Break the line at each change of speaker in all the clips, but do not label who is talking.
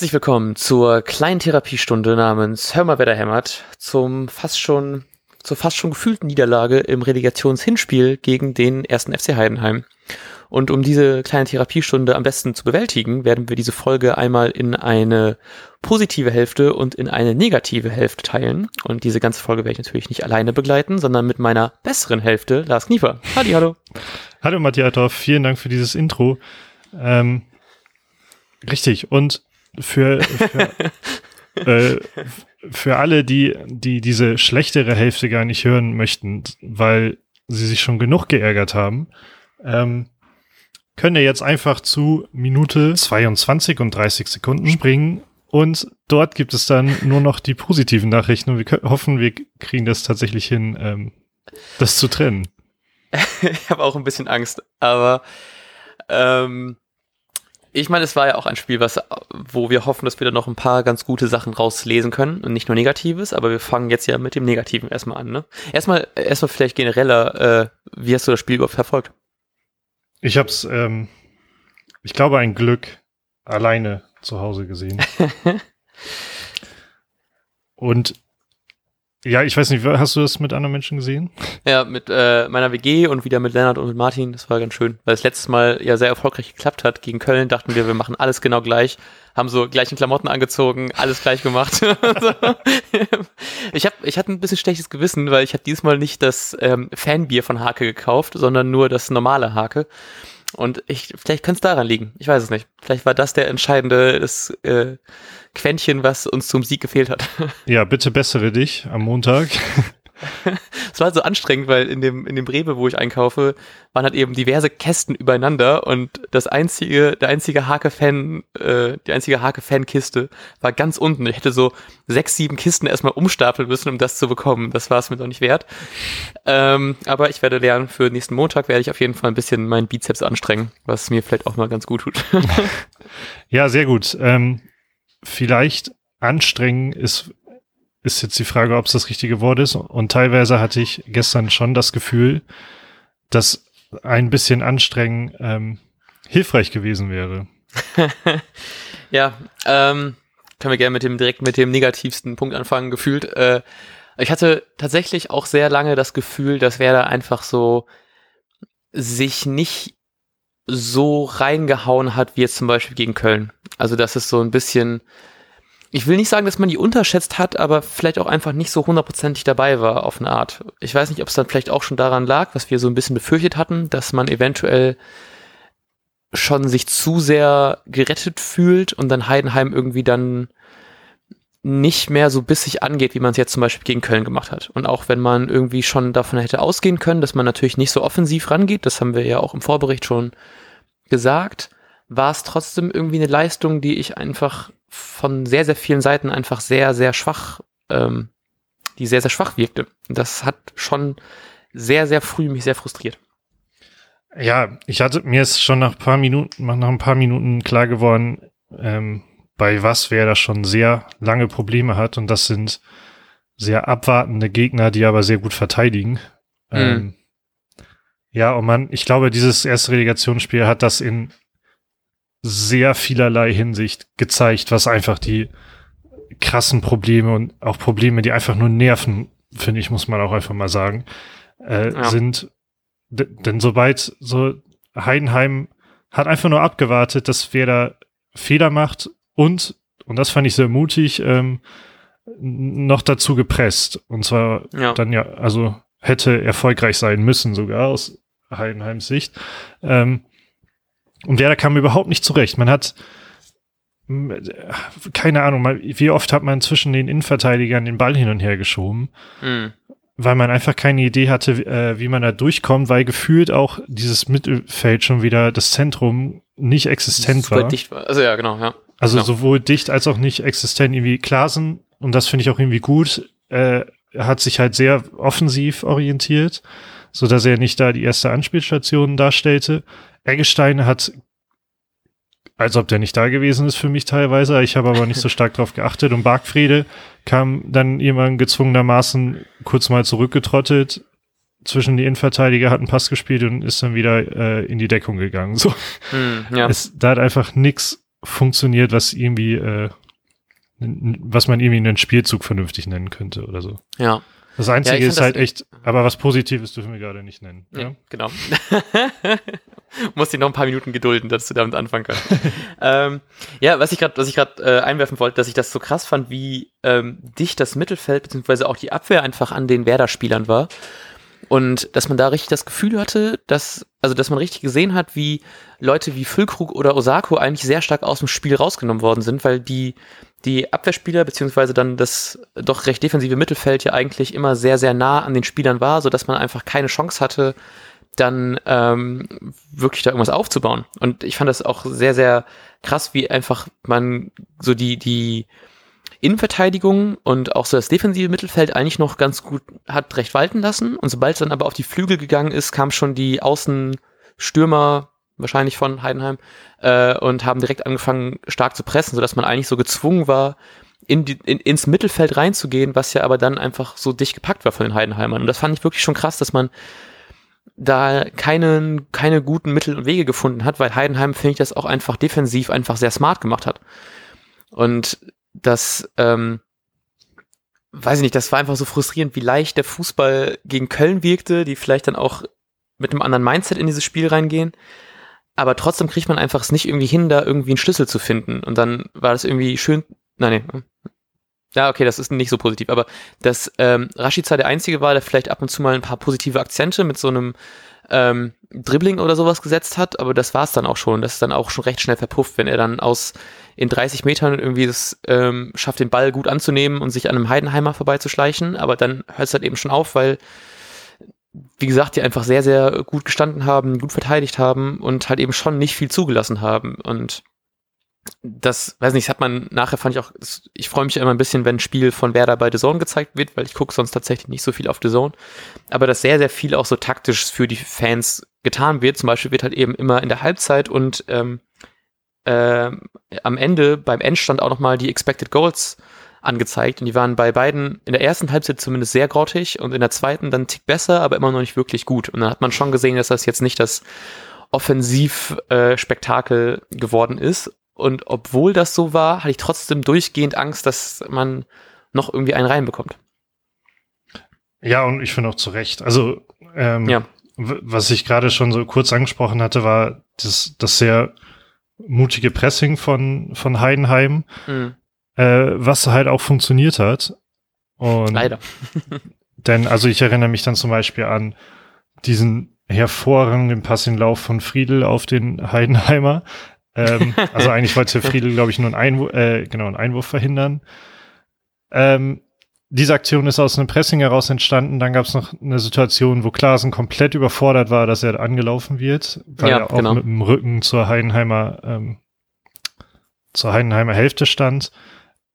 Herzlich willkommen zur kleinen Therapiestunde namens Hör mal, wer da hämmert, zum fast schon, zur fast schon gefühlten Niederlage im Relegationshinspiel gegen den ersten FC Heidenheim. Und um diese kleine Therapiestunde am besten zu bewältigen, werden wir diese Folge einmal in eine positive Hälfte und in eine negative Hälfte teilen. Und diese ganze Folge werde ich natürlich nicht alleine begleiten, sondern mit meiner besseren Hälfte, Lars Kniefer. Halli, hallo.
Hallo Matthias Dorf, vielen Dank für dieses Intro. Ähm, richtig, und für, für, äh, für alle, die, die diese schlechtere Hälfte gar nicht hören möchten, weil sie sich schon genug geärgert haben, ähm, können ihr jetzt einfach zu Minute 22 und 30 Sekunden springen und dort gibt es dann nur noch die positiven Nachrichten und wir können, hoffen, wir kriegen das tatsächlich hin, ähm, das zu trennen.
ich habe auch ein bisschen Angst, aber ähm, ich meine, es war ja auch ein Spiel, was, wo wir hoffen, dass wir da noch ein paar ganz gute Sachen rauslesen können und nicht nur Negatives, aber wir fangen jetzt ja mit dem Negativen erstmal an. Ne? Erstmal, erstmal vielleicht genereller, äh, wie hast du das Spiel überhaupt verfolgt?
Ich habe es, ähm, ich glaube, ein Glück alleine zu Hause gesehen. Und ja, ich weiß nicht, hast du das mit anderen Menschen gesehen?
Ja, mit äh, meiner WG und wieder mit Lennart und mit Martin. Das war ganz schön, weil es letztes Mal ja sehr erfolgreich geklappt hat. Gegen Köln dachten wir, wir machen alles genau gleich, haben so gleichen Klamotten angezogen, alles gleich gemacht. ich hab, ich hatte ein bisschen schlechtes Gewissen, weil ich habe diesmal nicht das ähm, Fanbier von Hake gekauft, sondern nur das normale Hake. Und ich, vielleicht könnte es daran liegen. Ich weiß es nicht. Vielleicht war das der entscheidende das, äh, Quäntchen, was uns zum Sieg gefehlt hat.
Ja, bitte bessere dich am Montag.
Es war so anstrengend, weil in dem, in dem Rewe, wo ich einkaufe, waren halt eben diverse Kästen übereinander und das einzige, der einzige Hake-Fan, äh, die einzige Hake-Fan-Kiste war ganz unten. Ich hätte so sechs, sieben Kisten erstmal umstapeln müssen, um das zu bekommen. Das war es mir doch nicht wert. Ähm, aber ich werde lernen, für nächsten Montag werde ich auf jeden Fall ein bisschen meinen Bizeps anstrengen, was mir vielleicht auch mal ganz gut tut.
ja, sehr gut. Ähm, vielleicht anstrengen ist ist jetzt die Frage, ob es das richtige Wort ist. Und teilweise hatte ich gestern schon das Gefühl, dass ein bisschen anstrengen ähm, hilfreich gewesen wäre.
ja, ähm, können wir gerne mit dem direkt mit dem negativsten Punkt anfangen. Gefühlt, äh, ich hatte tatsächlich auch sehr lange das Gefühl, dass Werder einfach so sich nicht so reingehauen hat wie jetzt zum Beispiel gegen Köln. Also dass es so ein bisschen ich will nicht sagen, dass man die unterschätzt hat, aber vielleicht auch einfach nicht so hundertprozentig dabei war auf eine Art. Ich weiß nicht, ob es dann vielleicht auch schon daran lag, was wir so ein bisschen befürchtet hatten, dass man eventuell schon sich zu sehr gerettet fühlt und dann Heidenheim irgendwie dann nicht mehr so bissig angeht, wie man es jetzt zum Beispiel gegen Köln gemacht hat. Und auch wenn man irgendwie schon davon hätte ausgehen können, dass man natürlich nicht so offensiv rangeht, das haben wir ja auch im Vorbericht schon gesagt, war es trotzdem irgendwie eine Leistung, die ich einfach von sehr, sehr vielen Seiten einfach sehr, sehr schwach, ähm, die sehr, sehr schwach wirkte. Das hat schon sehr, sehr früh mich sehr frustriert.
Ja, ich hatte, mir ist schon nach ein paar Minuten, nach ein paar Minuten klar geworden, ähm, bei was wer da schon sehr lange Probleme hat und das sind sehr abwartende Gegner, die aber sehr gut verteidigen. Mhm. Ähm, ja, und man, ich glaube, dieses erste Relegationsspiel hat das in sehr vielerlei Hinsicht gezeigt, was einfach die krassen Probleme und auch Probleme, die einfach nur nerven, finde ich, muss man auch einfach mal sagen, äh, ja. sind. denn sobald so Heidenheim hat einfach nur abgewartet, dass wer da Fehler macht und, und das fand ich sehr mutig, ähm, noch dazu gepresst. Und zwar ja. dann ja, also hätte erfolgreich sein müssen, sogar aus Heidenheims Sicht. Ähm, und Werder kam überhaupt nicht zurecht. Man hat keine Ahnung, wie oft hat man zwischen den Innenverteidigern den Ball hin und her geschoben, mhm. weil man einfach keine Idee hatte, äh, wie man da durchkommt, weil gefühlt auch dieses Mittelfeld schon wieder das Zentrum nicht existent Super war.
dicht war. Also ja, genau, ja.
Also
genau.
sowohl dicht als auch nicht existent. Irgendwie Klasen, und das finde ich auch irgendwie gut, äh, hat sich halt sehr offensiv orientiert, so dass er nicht da die erste Anspielstation darstellte. Eggestein hat, als ob der nicht da gewesen ist für mich teilweise, ich habe aber nicht so stark drauf geachtet und Bargfriede kam dann jemand gezwungenermaßen kurz mal zurückgetrottet zwischen die Innenverteidiger, hat einen Pass gespielt und ist dann wieder äh, in die Deckung gegangen. So. Mm, ja. es, da hat einfach nix funktioniert, was irgendwie, äh, was man irgendwie einen Spielzug vernünftig nennen könnte oder so.
Ja.
Das Einzige ja, ist halt echt, aber was Positives dürfen wir gerade nicht nennen.
Ja, ja? genau. Muss dich noch ein paar Minuten gedulden, dass du damit anfangen kannst. ähm, ja, was ich gerade, was ich gerade äh, einwerfen wollte, dass ich das so krass fand, wie ähm, dicht das Mittelfeld beziehungsweise auch die Abwehr einfach an den Werder-Spielern war. Und dass man da richtig das Gefühl hatte, dass, also dass man richtig gesehen hat, wie Leute wie Füllkrug oder Osako eigentlich sehr stark aus dem Spiel rausgenommen worden sind, weil die, die Abwehrspieler beziehungsweise dann das doch recht defensive Mittelfeld ja eigentlich immer sehr, sehr nah an den Spielern war, sodass man einfach keine Chance hatte, dann ähm, wirklich da irgendwas aufzubauen. Und ich fand das auch sehr, sehr krass, wie einfach man so die, die Innenverteidigung und auch so das defensive Mittelfeld eigentlich noch ganz gut hat recht walten lassen. Und sobald es dann aber auf die Flügel gegangen ist, kam schon die Außenstürmer wahrscheinlich von Heidenheim äh, und haben direkt angefangen stark zu pressen, sodass man eigentlich so gezwungen war, in die, in, ins Mittelfeld reinzugehen, was ja aber dann einfach so dicht gepackt war von den Heidenheimern. Und das fand ich wirklich schon krass, dass man da keinen, keine guten Mittel und Wege gefunden hat, weil Heidenheim, finde ich, das auch einfach defensiv einfach sehr smart gemacht hat. Und das, ähm, weiß ich nicht, das war einfach so frustrierend, wie leicht der Fußball gegen Köln wirkte, die vielleicht dann auch mit einem anderen Mindset in dieses Spiel reingehen. Aber trotzdem kriegt man einfach es nicht irgendwie hin, da irgendwie einen Schlüssel zu finden. Und dann war das irgendwie schön. Nein, nee. Ja, okay, das ist nicht so positiv. Aber dass ähm, Rashica der Einzige war, der vielleicht ab und zu mal ein paar positive Akzente mit so einem ähm, Dribbling oder sowas gesetzt hat, aber das war es dann auch schon. Das ist dann auch schon recht schnell verpufft, wenn er dann aus in 30 Metern irgendwie das ähm, schafft, den Ball gut anzunehmen und sich an einem Heidenheimer vorbeizuschleichen, aber dann hört es halt eben schon auf, weil wie gesagt, die einfach sehr, sehr gut gestanden haben, gut verteidigt haben und halt eben schon nicht viel zugelassen haben. Und das, weiß nicht, das hat man nachher fand ich auch, ich freue mich immer ein bisschen, wenn ein Spiel von Werder bei The Zone gezeigt wird, weil ich gucke sonst tatsächlich nicht so viel auf The Zone. Aber dass sehr, sehr viel auch so taktisch für die Fans getan wird. Zum Beispiel wird halt eben immer in der Halbzeit und ähm, äh, am Ende beim Endstand auch nochmal die Expected Goals angezeigt und die waren bei beiden in der ersten Halbzeit zumindest sehr grottig und in der zweiten dann einen Tick besser, aber immer noch nicht wirklich gut. Und dann hat man schon gesehen, dass das jetzt nicht das Offensivspektakel äh, geworden ist. Und obwohl das so war, hatte ich trotzdem durchgehend Angst, dass man noch irgendwie einen reinbekommt.
Ja, und ich finde auch zu Recht. Also, ähm, ja. was ich gerade schon so kurz angesprochen hatte, war das, das sehr mutige Pressing von, von Heidenheim, mhm. äh, was halt auch funktioniert hat. Und
Leider.
denn, also ich erinnere mich dann zum Beispiel an diesen hervorragenden Pass in Lauf von Friedel auf den Heidenheimer. Ähm, also eigentlich wollte Friedel, glaube ich, nur einen Einwurf, äh, genau, einen Einwurf verhindern. Ähm, diese Aktion ist aus einem Pressing heraus entstanden. Dann gab es noch eine Situation, wo Klaasen komplett überfordert war, dass er angelaufen wird, weil ja, er auch genau. mit dem Rücken zur Heidenheimer, ähm, zur Heidenheimer Hälfte stand.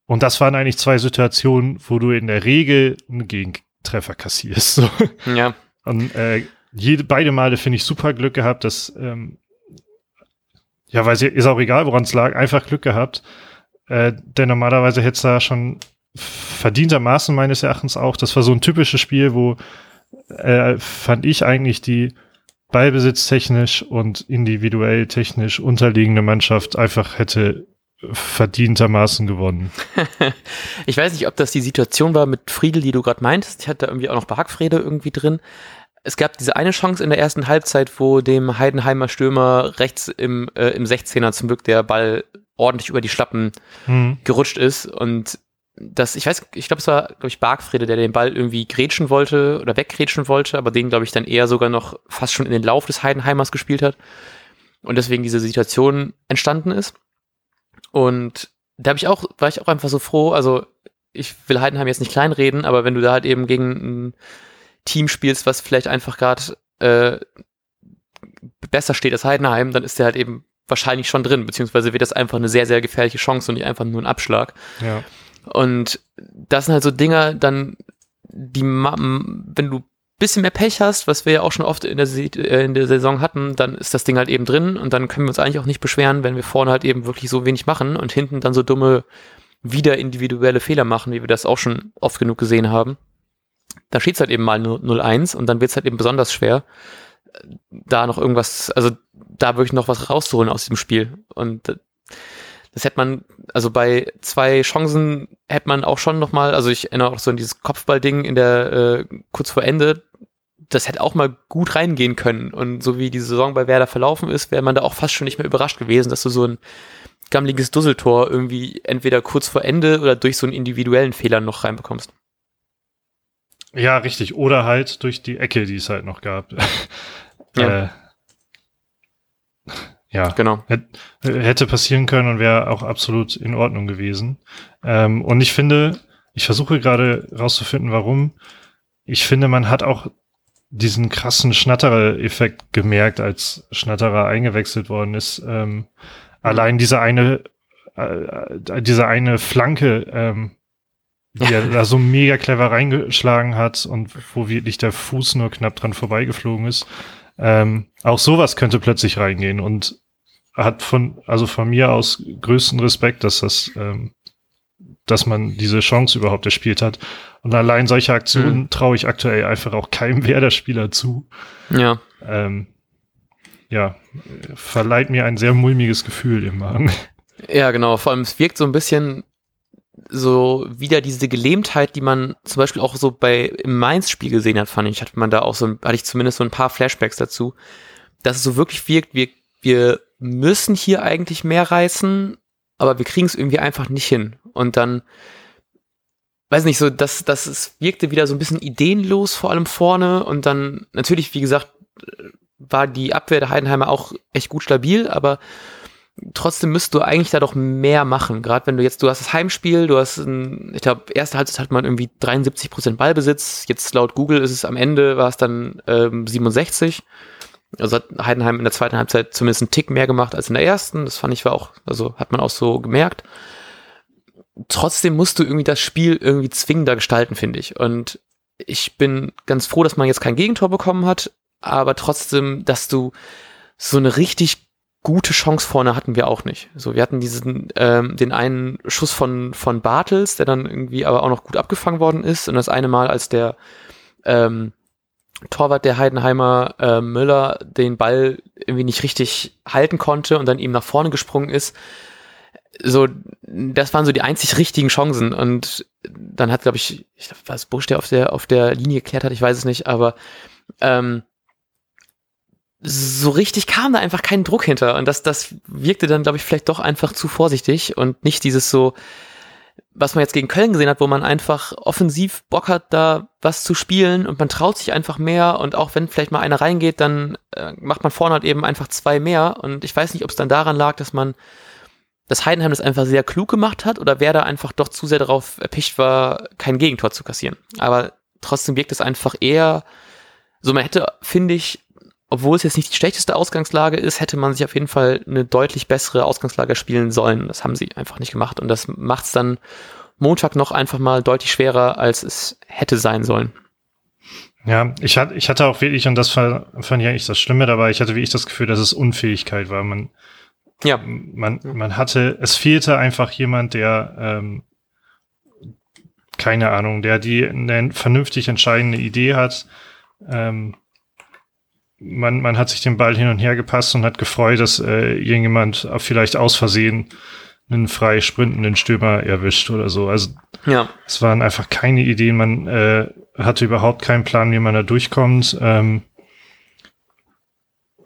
Und das waren eigentlich zwei Situationen, wo du in der Regel einen Gegentreffer kassierst. So.
Ja.
Und äh, jede, beide Male finde ich super Glück gehabt, dass ähm, ja, weil sie ist auch egal, woran es lag, einfach Glück gehabt. Äh, denn normalerweise hätte es da schon verdientermaßen meines Erachtens auch. Das war so ein typisches Spiel, wo äh, fand ich eigentlich die ballbesitztechnisch und individuell technisch unterliegende Mannschaft einfach hätte verdientermaßen gewonnen.
ich weiß nicht, ob das die Situation war mit Friedel, die du gerade meintest. Ich hatte irgendwie auch noch Barkfrede irgendwie drin. Es gab diese eine Chance in der ersten Halbzeit, wo dem Heidenheimer Stürmer rechts im, äh, im 16er zum Glück der Ball ordentlich über die Schlappen mhm. gerutscht ist und das, ich weiß, ich glaube, es war, glaube ich, Bargfrede, der den Ball irgendwie grätschen wollte oder weggrätschen wollte, aber den, glaube ich, dann eher sogar noch fast schon in den Lauf des Heidenheimers gespielt hat. Und deswegen diese Situation entstanden ist. Und da habe ich auch, war ich auch einfach so froh, also ich will Heidenheim jetzt nicht kleinreden, aber wenn du da halt eben gegen ein Team spielst, was vielleicht einfach gerade äh, besser steht als Heidenheim, dann ist der halt eben wahrscheinlich schon drin, beziehungsweise wird das einfach eine sehr, sehr gefährliche Chance und nicht einfach nur ein Abschlag.
Ja.
Und das sind halt so Dinger, dann, die, wenn du bisschen mehr Pech hast, was wir ja auch schon oft in der, äh, in der Saison hatten, dann ist das Ding halt eben drin und dann können wir uns eigentlich auch nicht beschweren, wenn wir vorne halt eben wirklich so wenig machen und hinten dann so dumme, wieder individuelle Fehler machen, wie wir das auch schon oft genug gesehen haben. Da steht es halt eben mal 0-1 und dann wird es halt eben besonders schwer, da noch irgendwas, also da wirklich noch was rauszuholen aus diesem Spiel. Und Das hätte man, also bei zwei Chancen hätte man auch schon nochmal, also ich erinnere auch so an dieses Kopfballding in der, äh, kurz vor Ende, das hätte auch mal gut reingehen können. Und so wie die Saison bei Werder verlaufen ist, wäre man da auch fast schon nicht mehr überrascht gewesen, dass du so ein gammeliges Dusseltor irgendwie entweder kurz vor Ende oder durch so einen individuellen Fehler noch reinbekommst.
Ja, richtig. Oder halt durch die Ecke, die es halt noch gab. Ja. Äh, ja,
genau.
Hätte passieren können und wäre auch absolut in Ordnung gewesen. Ähm, und ich finde, ich versuche gerade rauszufinden, warum. Ich finde, man hat auch diesen krassen Schnatterer-Effekt gemerkt, als Schnatterer eingewechselt worden ist. Ähm, allein diese eine, äh, diese eine Flanke, ähm, die er da so mega clever reingeschlagen hat und wo wirklich der Fuß nur knapp dran vorbeigeflogen ist. Ähm, auch sowas könnte plötzlich reingehen und hat von, also von mir aus größten Respekt, dass das, ähm, dass man diese Chance überhaupt erspielt hat. Und allein solche Aktionen mhm. traue ich aktuell einfach auch keinem Werder-Spieler zu.
Ja.
Ähm, ja, verleiht mir ein sehr mulmiges Gefühl im Magen.
Ja, genau. Vor allem, es wirkt so ein bisschen so wieder diese Gelähmtheit, die man zum Beispiel auch so bei im Mainz-Spiel gesehen hat, fand ich, hatte man da auch so, hatte ich zumindest so ein paar Flashbacks dazu, dass es so wirklich wirkt, wir, wir müssen hier eigentlich mehr reißen, aber wir kriegen es irgendwie einfach nicht hin. Und dann, weiß nicht, so, dass das es wirkte wieder so ein bisschen ideenlos, vor allem vorne. Und dann, natürlich, wie gesagt, war die Abwehr der Heidenheimer auch echt gut stabil, aber trotzdem müsst du eigentlich da doch mehr machen. Gerade wenn du jetzt, du hast das Heimspiel, du hast, ein, ich glaube, erste Halbzeit hat man irgendwie 73 Prozent Ballbesitz. Jetzt laut Google ist es am Ende, war es dann ähm, 67. Also hat Heidenheim in der zweiten Halbzeit zumindest einen Tick mehr gemacht als in der ersten. Das fand ich war auch, also hat man auch so gemerkt. Trotzdem musst du irgendwie das Spiel irgendwie zwingender gestalten, finde ich. Und ich bin ganz froh, dass man jetzt kein Gegentor bekommen hat, aber trotzdem, dass du so eine richtig gute Chance vorne hatten wir auch nicht. So, wir hatten diesen, ähm, den einen Schuss von, von Bartels, der dann irgendwie aber auch noch gut abgefangen worden ist. Und das eine Mal, als der ähm, Torwart der Heidenheimer äh, Müller den Ball irgendwie nicht richtig halten konnte und dann ihm nach vorne gesprungen ist. So, das waren so die einzig richtigen Chancen. Und dann hat, glaube ich, ich glaube, was Busch, der auf der, auf der Linie geklärt hat, ich weiß es nicht, aber ähm, so richtig kam da einfach kein Druck hinter. Und das, das wirkte dann, glaube ich, vielleicht doch einfach zu vorsichtig und nicht dieses so, was man jetzt gegen Köln gesehen hat, wo man einfach offensiv Bock hat, da was zu spielen und man traut sich einfach mehr und auch wenn vielleicht mal einer reingeht, dann äh, macht man vorne halt eben einfach zwei mehr und ich weiß nicht, ob es dann daran lag, dass man das Heidenheim das einfach sehr klug gemacht hat oder wer da einfach doch zu sehr darauf erpicht war, kein Gegentor zu kassieren. Aber trotzdem wirkt es einfach eher so, man hätte, finde ich, obwohl es jetzt nicht die schlechteste Ausgangslage ist, hätte man sich auf jeden Fall eine deutlich bessere Ausgangslage spielen sollen. Das haben sie einfach nicht gemacht und das macht es dann Montag noch einfach mal deutlich schwerer, als es hätte sein sollen.
Ja, ich hatte, ich hatte auch wirklich, und das fand, fand ich eigentlich das Schlimme dabei, ich hatte wirklich das Gefühl, dass es Unfähigkeit war. Man, ja. man, man hatte, es fehlte einfach jemand, der, ähm, keine Ahnung, der die eine vernünftig entscheidende Idee hat, ähm, man, man hat sich den Ball hin und her gepasst und hat gefreut, dass äh, irgendjemand vielleicht aus Versehen einen frei sprintenden Stürmer erwischt oder so. Also ja. es waren einfach keine Ideen. Man äh, hatte überhaupt keinen Plan, wie man da durchkommt. Ähm,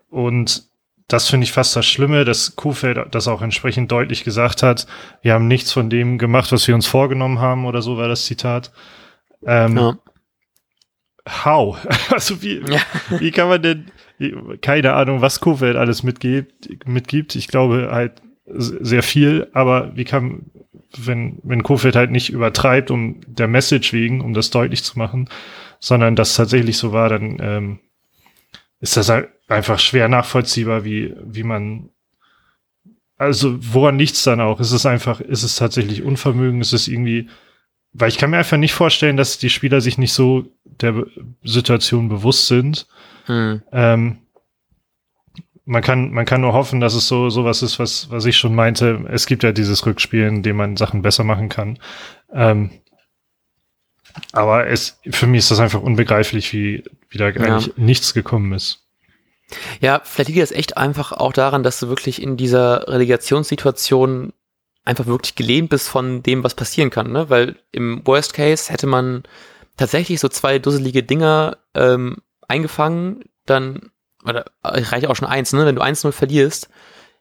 und das finde ich fast das Schlimme, dass Kuhfeld das auch entsprechend deutlich gesagt hat. Wir haben nichts von dem gemacht, was wir uns vorgenommen haben oder so war das Zitat. Ähm, ja how? Also wie, ja. wie kann man denn, keine Ahnung, was Kofeld alles mitgibt, mitgibt. Ich glaube halt sehr viel, aber wie kann, wenn, wenn Kofeld halt nicht übertreibt, um der Message wegen, um das deutlich zu machen, sondern das tatsächlich so war, dann ähm, ist das halt einfach schwer nachvollziehbar, wie, wie man also woran nichts dann auch? Ist es einfach, ist es tatsächlich Unvermögen? Ist es irgendwie weil ich kann mir einfach nicht vorstellen, dass die Spieler sich nicht so der Situation bewusst sind. Hm. Ähm, man kann, man kann nur hoffen, dass es so sowas ist, was, was ich schon meinte. Es gibt ja dieses Rückspiel, in dem man Sachen besser machen kann. Ähm, aber es, für mich ist das einfach unbegreiflich, wie, wie da ja. eigentlich nichts gekommen ist.
Ja, vielleicht liegt das echt einfach auch daran, dass du wirklich in dieser Relegationssituation einfach wirklich gelähmt bist von dem, was passieren kann, ne? Weil im Worst Case hätte man tatsächlich so zwei dusselige Dinger ähm, eingefangen, dann, oder äh, reicht auch schon eins, ne? Wenn du 1-0 verlierst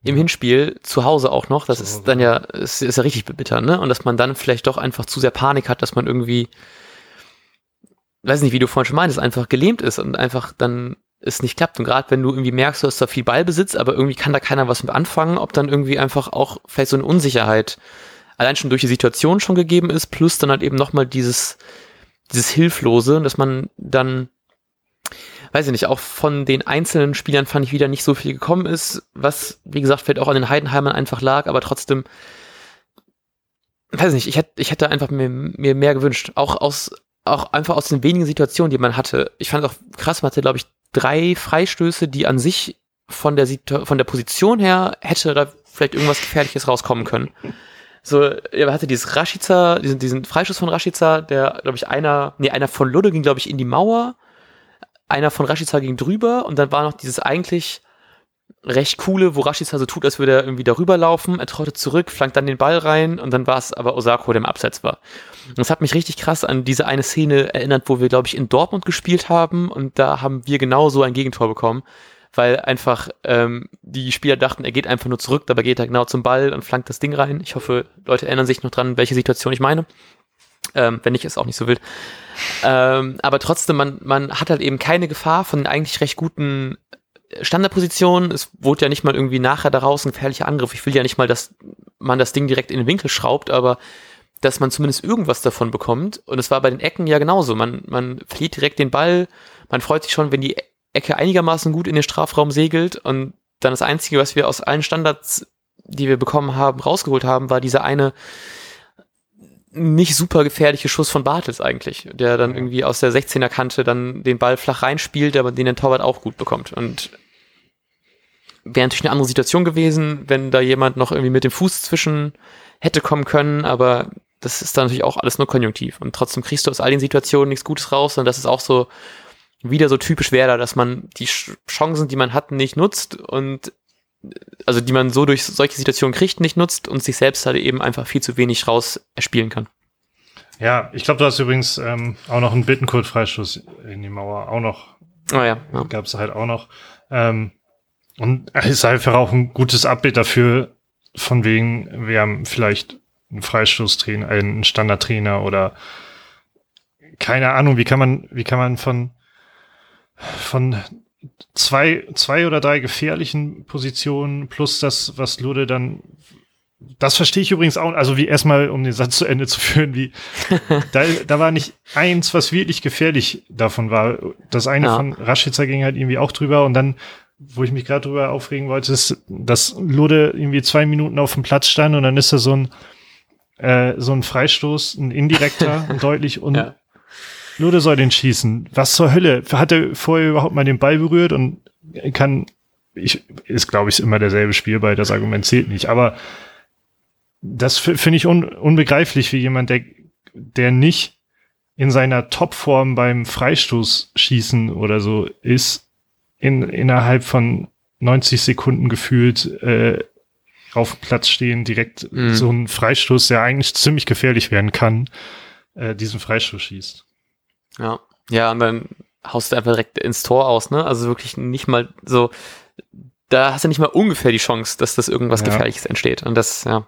im. Hinspiel, zu Hause auch noch, das ist dann ja, ist, ist ja richtig bitter, ne? Und dass man dann vielleicht doch einfach zu sehr Panik hat, dass man irgendwie, weiß nicht, wie du vorhin schon meintest, einfach gelähmt ist und einfach dann es nicht klappt. Und gerade wenn du irgendwie merkst, du hast da viel Ballbesitz, aber irgendwie kann da keiner was mit anfangen, ob dann irgendwie einfach auch vielleicht so eine Unsicherheit allein schon durch die Situation schon gegeben ist, plus dann halt eben nochmal dieses, dieses Hilflose, dass man dann, weiß ich nicht, auch von den einzelnen Spielern fand ich wieder nicht so viel gekommen ist, was, wie gesagt, vielleicht auch an den Heidenheimern einfach lag, aber trotzdem, weiß ich nicht, ich hätte, ich hätte einfach mir, mir mehr gewünscht. Auch aus, auch einfach aus den wenigen Situationen, die man hatte. Ich fand auch krass, man hatte, glaube ich, drei Freistöße, die an sich von der, von der Position her hätte da vielleicht irgendwas Gefährliches rauskommen können. So, er hatte dieses Rashica, diesen, diesen Freischuss von Rashica, der, glaube ich, einer, nee, einer von Ludde ging, glaube ich, in die Mauer, einer von Rashica ging drüber und dann war noch dieses eigentlich recht coole, wo Rashica so tut, als würde er irgendwie darüber laufen, er trottet zurück, flankt dann den Ball rein und dann war es aber Osako, der im Abseits war. Und das hat mich richtig krass an diese eine Szene erinnert, wo wir, glaube ich, in Dortmund gespielt haben und da haben wir genau so ein Gegentor bekommen, weil einfach ähm, die Spieler dachten, er geht einfach nur zurück, dabei geht er genau zum Ball und flankt das Ding rein. Ich hoffe, Leute erinnern sich noch dran, welche Situation ich meine. Ähm, wenn nicht, ist auch nicht so wild. Ähm, aber trotzdem, man, man hat halt eben keine Gefahr von eigentlich recht guten Standardpositionen. Es wurde ja nicht mal irgendwie nachher daraus ein gefährlicher Angriff. Ich will ja nicht mal, dass man das Ding direkt in den Winkel schraubt, aber dass man zumindest irgendwas davon bekommt. Und es war bei den Ecken ja genauso. Man, man verliert direkt den Ball, man freut sich schon, wenn die Ecke einigermaßen gut in den Strafraum segelt und dann das Einzige, was wir aus allen Standards, die wir bekommen haben, rausgeholt haben, war dieser eine nicht super gefährliche Schuss von Bartels eigentlich, der dann irgendwie aus der 16er Kante dann den Ball flach reinspielt, aber den der Torwart auch gut bekommt. Und wäre natürlich eine andere Situation gewesen, wenn da jemand noch irgendwie mit dem Fuß zwischen hätte kommen können, aber das ist dann natürlich auch alles nur konjunktiv. Und trotzdem kriegst du aus all den Situationen nichts Gutes raus, und das ist auch so wieder so typisch Werder, dass man die Chancen, die man hat, nicht nutzt und also die man so durch solche Situationen kriegt, nicht nutzt und sich selbst halt eben einfach viel zu wenig raus erspielen kann.
Ja, ich glaube, du hast übrigens ähm, auch noch einen Bittenkurt-Freistoß in die Mauer. Auch noch.
Oh ja. ja.
Gab es halt auch noch. Ähm, und es ist einfach auch ein gutes Abbild dafür, von wegen, wir haben vielleicht einen Freistoßtrainer, einen Standardtrainer oder keine Ahnung, wie kann man, wie kann man von, von zwei, zwei oder drei gefährlichen Positionen plus das, was Lude dann, das verstehe ich übrigens auch, also wie erstmal, um den Satz zu Ende zu führen, wie, da, da war nicht eins, was wirklich gefährlich davon war. Das eine ja. von Raschitzer ging halt irgendwie auch drüber und dann, wo ich mich gerade drüber aufregen wollte, ist, dass Lude irgendwie zwei Minuten auf dem Platz stand und dann ist da so ein, äh, so ein Freistoß, ein indirekter deutlich und ja. Lude soll den schießen. Was zur Hölle? Hat er vorher überhaupt mal den Ball berührt und kann, ich, ist glaube ich immer derselbe Spielball, das Argument zählt nicht, aber das finde ich un, unbegreiflich, wie jemand, der, der nicht in seiner Topform beim Freistoß schießen oder so ist, in, innerhalb von 90 Sekunden gefühlt äh, auf dem Platz stehen, direkt mhm. so ein Freistoß, der eigentlich ziemlich gefährlich werden kann, äh, diesen Freistoß schießt.
Ja, ja, und dann haust du einfach direkt ins Tor aus, ne? Also wirklich nicht mal so, da hast du nicht mal ungefähr die Chance, dass das irgendwas ja. Gefährliches entsteht. Und das, ja,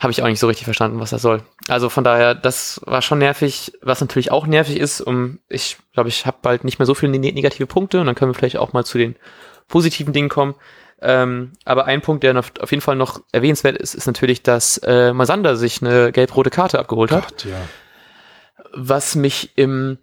habe ich auch nicht so richtig verstanden, was das soll. Also von daher, das war schon nervig. Was natürlich auch nervig ist, um, ich glaube, ich habe bald nicht mehr so viele negative Punkte und dann können wir vielleicht auch mal zu den positiven Dingen kommen. Ähm, aber ein Punkt, der auf jeden Fall noch erwähnenswert ist, ist natürlich, dass äh, Masander sich eine gelb-rote Karte abgeholt hat.
Gott, ja.
Was mich im,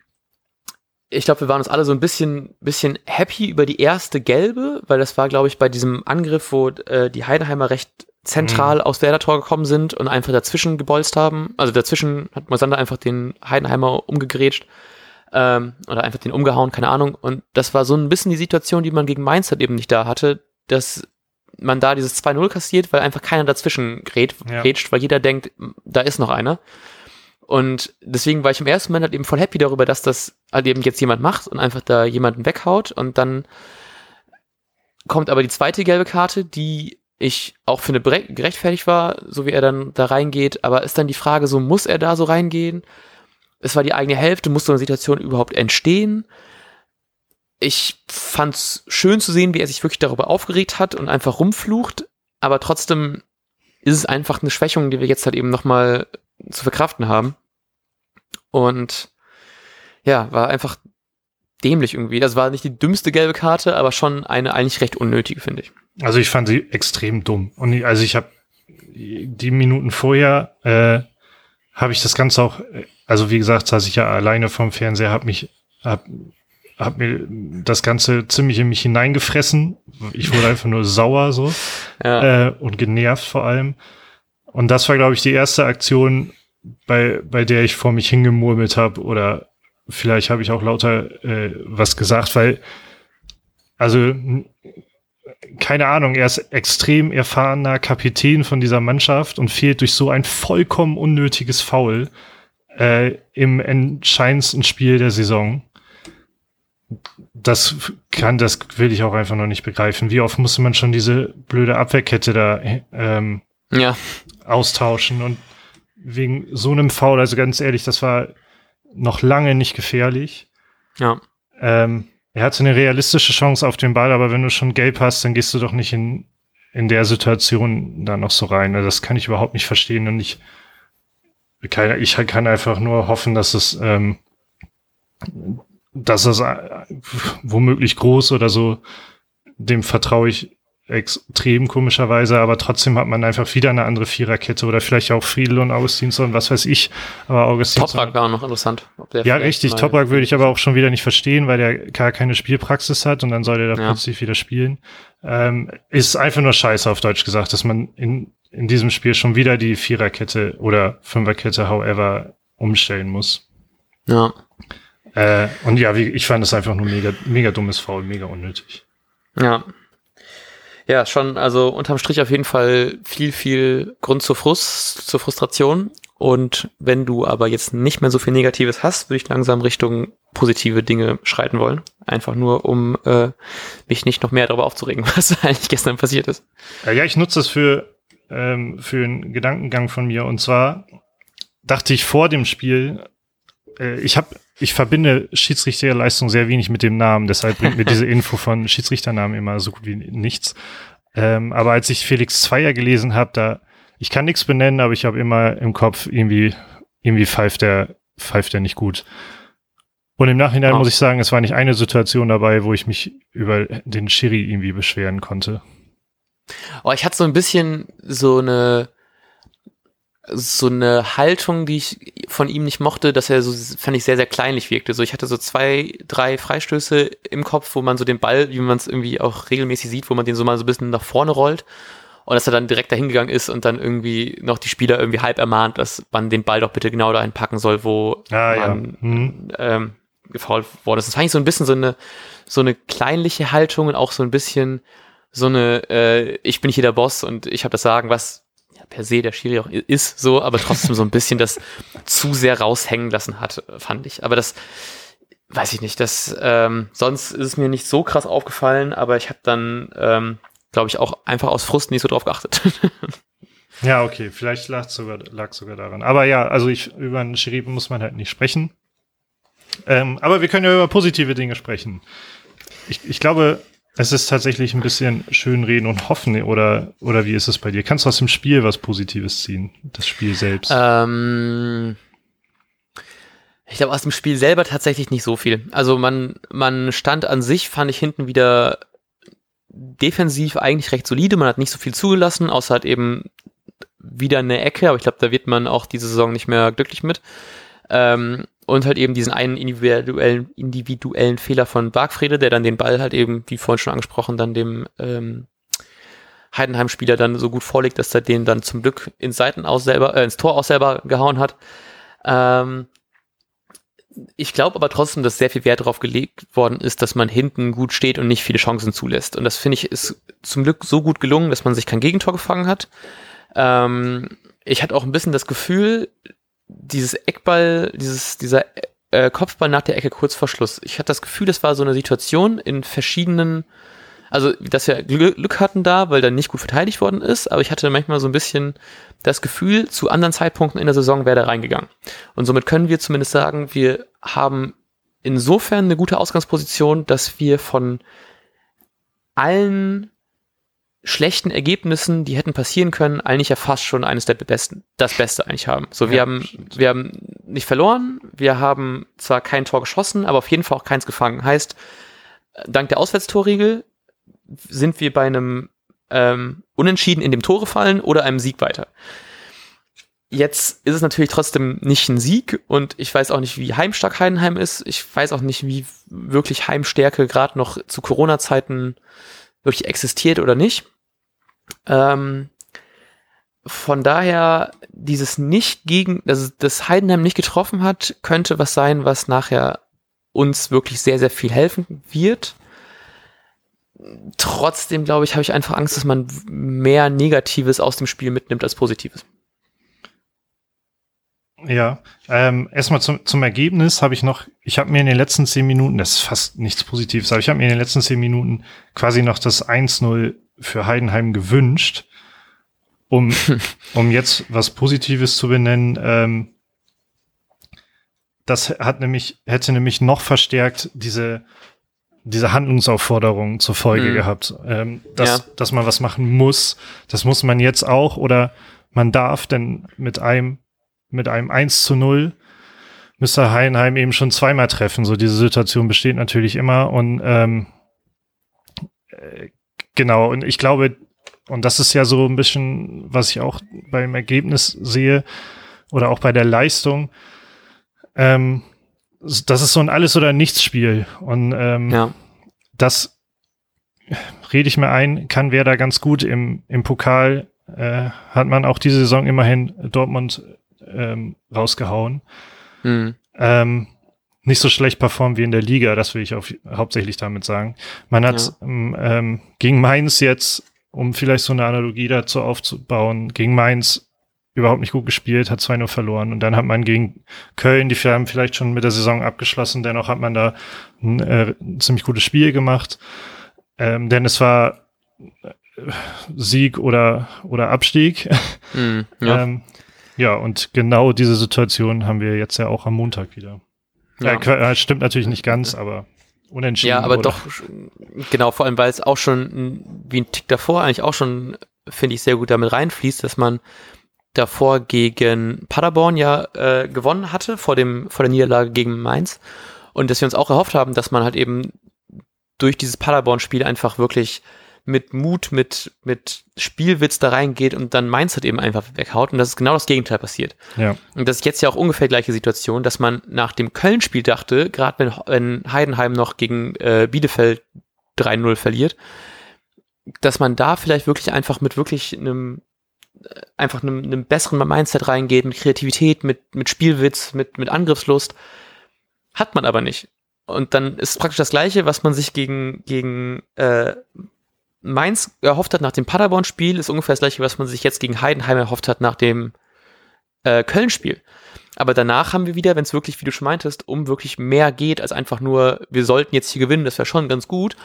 ich glaube, wir waren uns alle so ein bisschen, bisschen happy über die erste gelbe, weil das war, glaube ich, bei diesem Angriff, wo äh, die Heidenheimer recht zentral mhm. aus Werder-Tor gekommen sind und einfach dazwischen gebolzt haben. Also dazwischen hat Mosander einfach den Heidenheimer umgegrätscht ähm, oder einfach den umgehauen, keine Ahnung. Und das war so ein bisschen die Situation, die man gegen Mainz halt eben nicht da hatte, dass man da dieses 2-0 kassiert, weil einfach keiner dazwischen grätscht, ja. weil jeder denkt, da ist noch einer. Und deswegen war ich im ersten Moment halt eben voll happy darüber, dass das halt eben jetzt jemand macht und einfach da jemanden weghaut und dann kommt aber die zweite gelbe Karte, die ich auch finde gerechtfertigt war, so wie er dann da reingeht, aber ist dann die Frage, so muss er da so reingehen? Es war die eigene Hälfte, muss so eine Situation überhaupt entstehen? Ich fand's schön zu sehen, wie er sich wirklich darüber aufgeregt hat und einfach rumflucht, aber trotzdem ist es einfach eine Schwächung, die wir jetzt halt eben nochmal zu verkraften haben. Und ja, war einfach dämlich irgendwie. Das war nicht die dümmste gelbe Karte, aber schon eine eigentlich recht unnötige, finde ich.
Also ich fand sie extrem dumm. Und ich, also ich habe die Minuten vorher äh, habe ich das Ganze auch, also wie gesagt, saß ich ja alleine vom Fernseher, habe mich, hab, hab mir das Ganze ziemlich in mich hineingefressen. Ich wurde einfach nur sauer so ja. äh, und genervt vor allem. Und das war, glaube ich, die erste Aktion, bei, bei der ich vor mich hingemurmelt habe oder vielleicht habe ich auch lauter äh, was gesagt, weil also keine Ahnung, er ist extrem erfahrener Kapitän von dieser Mannschaft und fehlt durch so ein vollkommen unnötiges Foul äh, im entscheidendsten Spiel der Saison. Das kann, das will ich auch einfach noch nicht begreifen. Wie oft musste man schon diese blöde Abwehrkette da ähm,
ja.
austauschen und wegen so einem Foul, also ganz ehrlich, das war noch lange nicht gefährlich.
Ja.
Ähm, er hatte eine realistische Chance auf den Ball, aber wenn du schon gelb hast, dann gehst du doch nicht in, in der Situation da noch so rein. Also das kann ich überhaupt nicht verstehen und ich, kann, ich kann einfach nur hoffen, dass es, ähm, dass es äh, womöglich groß oder so, dem vertraue ich extrem komischerweise, aber trotzdem hat man einfach wieder eine andere Viererkette oder vielleicht auch Friedel und Augustinsson, was weiß ich. Aber Augustinsson.
Toprak war noch interessant.
ja, richtig. Toprak würde ich aber auch schon wieder nicht verstehen, weil der gar keine Spielpraxis hat und dann soll der da ja. plötzlich wieder spielen. Ähm, ist einfach nur scheiße auf Deutsch gesagt, dass man in, in diesem Spiel schon wieder die Viererkette oder Fünferkette, however, umstellen muss.
Ja.
Äh, und ja, wie, ich fand es einfach nur mega, mega dummes Foul, mega unnötig.
Ja, ja, schon, also unterm Strich auf jeden Fall viel, viel Grund zur Frust, zur Frustration. Und wenn du aber jetzt nicht mehr so viel Negatives hast, würde ich langsam Richtung positive Dinge schreiten wollen. Einfach nur, um äh, mich nicht noch mehr darüber aufzuregen, was eigentlich gestern passiert ist.
Ja, ich nutze es für, ähm, für einen Gedankengang von mir. Und zwar dachte ich vor dem Spiel, äh, ich habe ich verbinde Schiedsrichterleistung sehr wenig mit dem Namen, deshalb bringt mir diese Info von Schiedsrichternamen immer so gut wie nichts. Ähm, aber als ich Felix Zweier gelesen habe, da, ich kann nichts benennen, aber ich habe immer im Kopf irgendwie, irgendwie pfeift der, pfeift der nicht gut. Und im Nachhinein oh. muss ich sagen, es war nicht eine Situation dabei, wo ich mich über den Schiri irgendwie beschweren konnte.
Oh, ich hatte so ein bisschen so eine, so eine Haltung, die ich von ihm nicht mochte, dass er so, fand ich, sehr, sehr kleinlich wirkte. So, ich hatte so zwei, drei Freistöße im Kopf, wo man so den Ball, wie man es irgendwie auch regelmäßig sieht, wo man den so mal so ein bisschen nach vorne rollt. Und dass er dann direkt dahin gegangen ist und dann irgendwie noch die Spieler irgendwie halb ermahnt, dass man den Ball doch bitte genau dahin packen soll, wo
ah,
man
ja. mhm.
ähm, gefault worden ist. Das fand ich so ein bisschen so eine, so eine kleinliche Haltung und auch so ein bisschen so eine, äh, ich bin hier der Boss und ich habe das Sagen, was per se der Schiri auch ist so, aber trotzdem so ein bisschen das zu sehr raushängen lassen hat, fand ich. Aber das weiß ich nicht. Das ähm, sonst ist es mir nicht so krass aufgefallen, aber ich habe dann, ähm, glaube ich, auch einfach aus Frust nicht so drauf geachtet.
ja, okay, vielleicht lag sogar lag sogar daran. Aber ja, also ich über einen Schiri muss man halt nicht sprechen. Ähm, aber wir können ja über positive Dinge sprechen. Ich, ich glaube, es ist tatsächlich ein bisschen schön reden und hoffen, oder, oder wie ist es bei dir? Kannst du aus dem Spiel was Positives ziehen? Das Spiel selbst?
Ähm, ich glaube, aus dem Spiel selber tatsächlich nicht so viel. Also man, man stand an sich, fand ich hinten wieder defensiv eigentlich recht solide. Man hat nicht so viel zugelassen, außer hat eben wieder eine Ecke, aber ich glaube, da wird man auch diese Saison nicht mehr glücklich mit. Ähm, und halt eben diesen einen individuellen, individuellen Fehler von Bargfrede, der dann den Ball halt eben, wie vorhin schon angesprochen, dann dem ähm, Heidenheim-Spieler dann so gut vorlegt, dass er den dann zum Glück ins Seiten aus selber, äh, ins Tor auch selber gehauen hat. Ähm, ich glaube aber trotzdem, dass sehr viel Wert darauf gelegt worden ist, dass man hinten gut steht und nicht viele Chancen zulässt. Und das finde ich ist zum Glück so gut gelungen, dass man sich kein Gegentor gefangen hat. Ähm, ich hatte auch ein bisschen das Gefühl, dieses Eckball, dieses, dieser äh, Kopfball nach der Ecke kurz vor Schluss. Ich hatte das Gefühl, das war so eine Situation in verschiedenen Also, dass wir Glück hatten da, weil dann nicht gut verteidigt worden ist, aber ich hatte manchmal so ein bisschen das Gefühl, zu anderen Zeitpunkten in der Saison wäre der reingegangen. Und somit können wir zumindest sagen, wir haben insofern eine gute Ausgangsposition, dass wir von allen schlechten Ergebnissen, die hätten passieren können, eigentlich ja fast schon eines der besten, das Beste eigentlich haben. So, wir ja, haben, stimmt. wir haben nicht verloren, wir haben zwar kein Tor geschossen, aber auf jeden Fall auch keins gefangen. Heißt, dank der Auswärtstorregel sind wir bei einem ähm, Unentschieden in dem Tore fallen oder einem Sieg weiter. Jetzt ist es natürlich trotzdem nicht ein Sieg und ich weiß auch nicht, wie heimstark Heidenheim ist. Ich weiß auch nicht, wie wirklich Heimstärke gerade noch zu Corona-Zeiten wirklich existiert oder nicht. Ähm, von daher, dieses nicht gegen, also das Heidenheim nicht getroffen hat, könnte was sein, was nachher uns wirklich sehr, sehr viel helfen wird. Trotzdem, glaube ich, habe ich einfach Angst, dass man mehr Negatives aus dem Spiel mitnimmt als Positives.
Ja, ähm, erstmal zum, zum Ergebnis habe ich noch, ich habe mir in den letzten zehn Minuten, das ist fast nichts Positives, aber ich habe mir in den letzten zehn Minuten quasi noch das 1-0 für Heidenheim gewünscht, um, um jetzt was Positives zu benennen. Ähm, das hat nämlich, hätte nämlich noch verstärkt diese, diese Handlungsaufforderung zur Folge mhm. gehabt, ähm, dass, ja. dass man was machen muss. Das muss man jetzt auch oder man darf, denn mit einem mit einem 1 zu 0 müsste Heidenheim eben schon zweimal treffen. So diese Situation besteht natürlich immer und ähm, äh, genau, und ich glaube, und das ist ja so ein bisschen, was ich auch beim Ergebnis sehe oder auch bei der Leistung, ähm, das ist so ein Alles- oder Nichts-Spiel. Und ähm, ja. das rede ich mir ein, kann wer da ganz gut im, im Pokal, äh, hat man auch diese Saison immerhin Dortmund ähm, rausgehauen. Mhm. Ähm, nicht so schlecht performt wie in der Liga, das will ich auf, hauptsächlich damit sagen. Man hat ja. ähm, gegen Mainz jetzt, um vielleicht so eine Analogie dazu aufzubauen, gegen Mainz überhaupt nicht gut gespielt, hat 2-0 verloren. Und dann hat man gegen Köln, die haben vielleicht schon mit der Saison abgeschlossen, dennoch hat man da ein, äh, ziemlich gutes Spiel gemacht. Ähm, denn es war äh, Sieg oder, oder Abstieg. Mm, ja. ähm, ja, und genau diese Situation haben wir jetzt ja auch am Montag wieder. Ja. Äh, stimmt natürlich nicht ganz, aber unentschieden.
Ja, aber oder? doch, genau, vor allem, weil es auch schon wie ein Tick davor eigentlich auch schon, finde ich, sehr gut damit reinfließt, dass man davor gegen Paderborn ja äh, gewonnen hatte, vor, dem, vor der Niederlage gegen Mainz. Und dass wir uns auch erhofft haben, dass man halt eben durch dieses Paderborn-Spiel einfach wirklich mit Mut, mit, mit Spielwitz da reingeht und dann Mainz halt eben einfach weghaut. Und das ist genau das Gegenteil passiert.
Ja.
Und das ist jetzt ja auch ungefähr die gleiche Situation, dass man nach dem Köln-Spiel dachte, gerade wenn, wenn Heidenheim noch gegen äh, Bielefeld 3-0 verliert, dass man da vielleicht wirklich einfach mit wirklich einem äh, einfach einem, einem besseren Mindset reingeht, mit Kreativität, mit, mit Spielwitz, mit, mit Angriffslust. Hat man aber nicht. Und dann ist praktisch das Gleiche, was man sich gegen, gegen äh, Mainz erhofft hat nach dem Paderborn-Spiel, ist ungefähr das gleiche, was man sich jetzt gegen Heidenheim erhofft hat nach dem äh, Köln-Spiel. Aber danach haben wir wieder, wenn es wirklich, wie du schon meintest, um wirklich mehr geht als einfach nur, wir sollten jetzt hier gewinnen, das wäre schon ganz gut,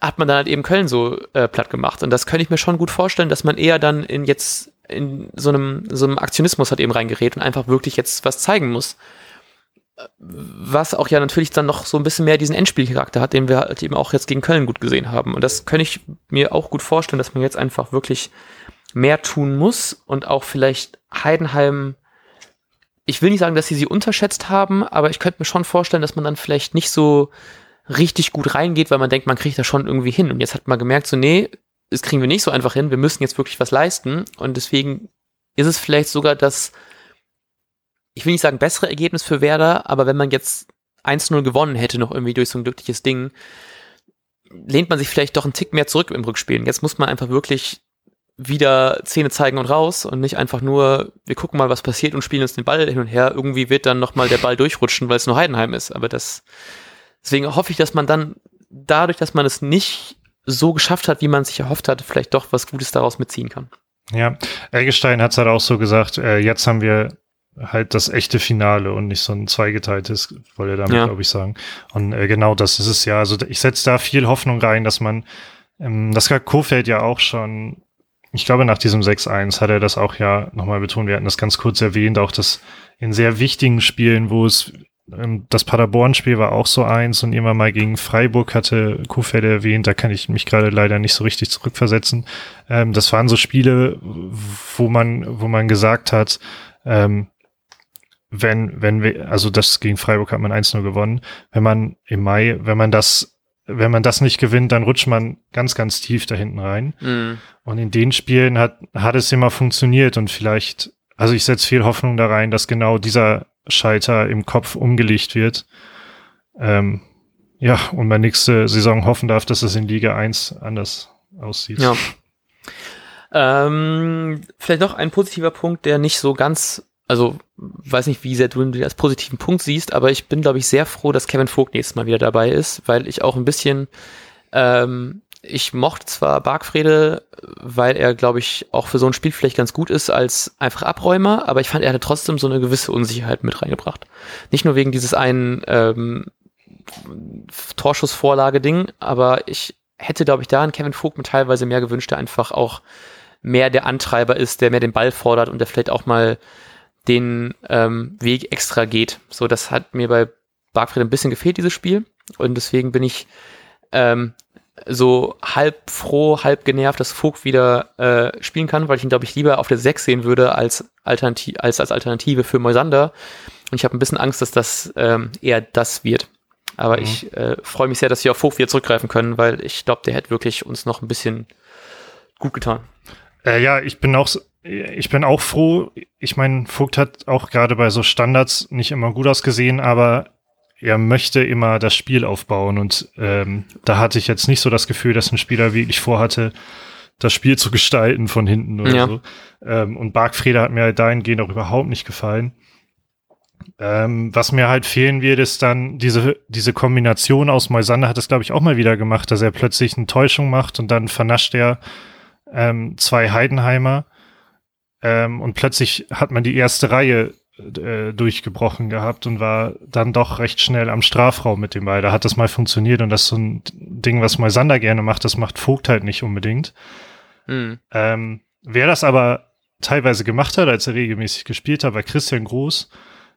hat man dann halt eben Köln so äh, platt gemacht. Und das könnte ich mir schon gut vorstellen, dass man eher dann in jetzt in so einem, so einem Aktionismus hat eben reingerät und einfach wirklich jetzt was zeigen muss was auch ja natürlich dann noch so ein bisschen mehr diesen Endspielcharakter hat, den wir halt eben auch jetzt gegen Köln gut gesehen haben. Und das könnte ich mir auch gut vorstellen, dass man jetzt einfach wirklich mehr tun muss und auch vielleicht Heidenheim, ich will nicht sagen, dass sie sie unterschätzt haben, aber ich könnte mir schon vorstellen, dass man dann vielleicht nicht so richtig gut reingeht, weil man denkt, man kriegt das schon irgendwie hin. Und jetzt hat man gemerkt, so, nee, das kriegen wir nicht so einfach hin, wir müssen jetzt wirklich was leisten. Und deswegen ist es vielleicht sogar das, ich will nicht sagen bessere Ergebnis für Werder, aber wenn man jetzt 1-0 gewonnen hätte, noch irgendwie durch so ein glückliches Ding, lehnt man sich vielleicht doch einen Tick mehr zurück im Rückspielen. Jetzt muss man einfach wirklich wieder Zähne zeigen und raus und nicht einfach nur, wir gucken mal, was passiert und spielen uns den Ball hin und her. Irgendwie wird dann nochmal der Ball durchrutschen, weil es nur Heidenheim ist. Aber das, deswegen hoffe ich, dass man dann dadurch, dass man es nicht so geschafft hat, wie man sich erhofft hat, vielleicht doch was Gutes daraus mitziehen kann.
Ja, Eggestein hat es halt auch so gesagt, äh, jetzt haben wir halt das echte Finale und nicht so ein zweigeteiltes, wollte er damit,
Ja.
glaube ich, sagen. Und äh, genau das ist es ja. Also ich setze da viel Hoffnung rein, dass man, ähm, das hat Kofeld ja auch schon, ich glaube nach diesem 6-1 hat er das auch ja nochmal betont, wir hatten das ganz kurz erwähnt, auch das in sehr wichtigen Spielen, wo es ähm, das Paderborn-Spiel war auch so eins und irgendwann mal gegen Freiburg hatte Kofeld erwähnt, da kann ich mich gerade leider nicht so richtig zurückversetzen. Ähm, das waren so Spiele, wo man, wo man gesagt hat, ähm, wenn, wenn wir, also das gegen Freiburg hat man 1-0 gewonnen, wenn man im Mai, wenn man das, wenn man das nicht gewinnt, dann rutscht man ganz, ganz tief da hinten rein.
Mhm.
Und in den Spielen hat, hat es immer funktioniert und vielleicht, also ich setze viel Hoffnung da rein, dass genau dieser Scheiter im Kopf umgelegt wird. Ähm, ja, und man nächste Saison hoffen darf, dass es in Liga 1 anders aussieht.
Ja. Ähm, vielleicht noch ein positiver Punkt, der nicht so ganz, also weiß nicht, wie sehr du ihn als positiven Punkt siehst, aber ich bin, glaube ich, sehr froh, dass Kevin Vogt nächstes Mal wieder dabei ist, weil ich auch ein bisschen, ähm, ich mochte zwar Bargfrede, weil er, glaube ich, auch für so ein Spiel vielleicht ganz gut ist als einfach Abräumer, aber ich fand, er hatte trotzdem so eine gewisse Unsicherheit mit reingebracht. Nicht nur wegen dieses einen ähm, Torschussvorlage-Ding, aber ich hätte, glaube ich, da an Kevin Vogt mir teilweise mehr gewünscht, der einfach auch mehr der Antreiber ist, der mehr den Ball fordert und der vielleicht auch mal den ähm, Weg extra geht. So, das hat mir bei Bargfried ein bisschen gefehlt, dieses Spiel. Und deswegen bin ich ähm, so halb froh, halb genervt, dass Vogt wieder äh, spielen kann, weil ich ihn, glaube ich, lieber auf der 6 sehen würde als, Alternati als, als Alternative für Moisander. Und ich habe ein bisschen Angst, dass das ähm, eher das wird. Aber
Mhm.
ich äh, freue mich sehr, dass wir auf Vogt wieder zurückgreifen können, weil ich glaube, der hätte wirklich uns noch ein bisschen gut getan.
Äh, ja, ich bin auch, ich bin auch froh. Ich meine, Vogt hat auch gerade bei so Standards nicht immer gut ausgesehen, aber er möchte immer das Spiel aufbauen und ähm, da hatte ich jetzt nicht so das Gefühl, dass ein Spieler wirklich vorhatte, das Spiel zu gestalten von hinten oder
Ja.
so. Ähm, und Bargfrede hat mir halt dahingehend auch überhaupt nicht gefallen. Ähm, was mir halt fehlen wird, ist dann diese, diese Kombination aus Moisander hat es, glaube ich, auch mal wieder gemacht, dass er plötzlich eine Täuschung macht und dann vernascht er ähm, zwei Heidenheimer ähm, und plötzlich hat man die erste Reihe äh, durchgebrochen gehabt und war dann doch recht schnell am Strafraum mit dem Ball. Da hat das mal funktioniert und das ist so ein Ding, was Moisander gerne macht, das macht Vogt halt nicht unbedingt.
Hm.
Ähm, wer das aber teilweise gemacht hat, als er regelmäßig gespielt hat, war Christian Groß.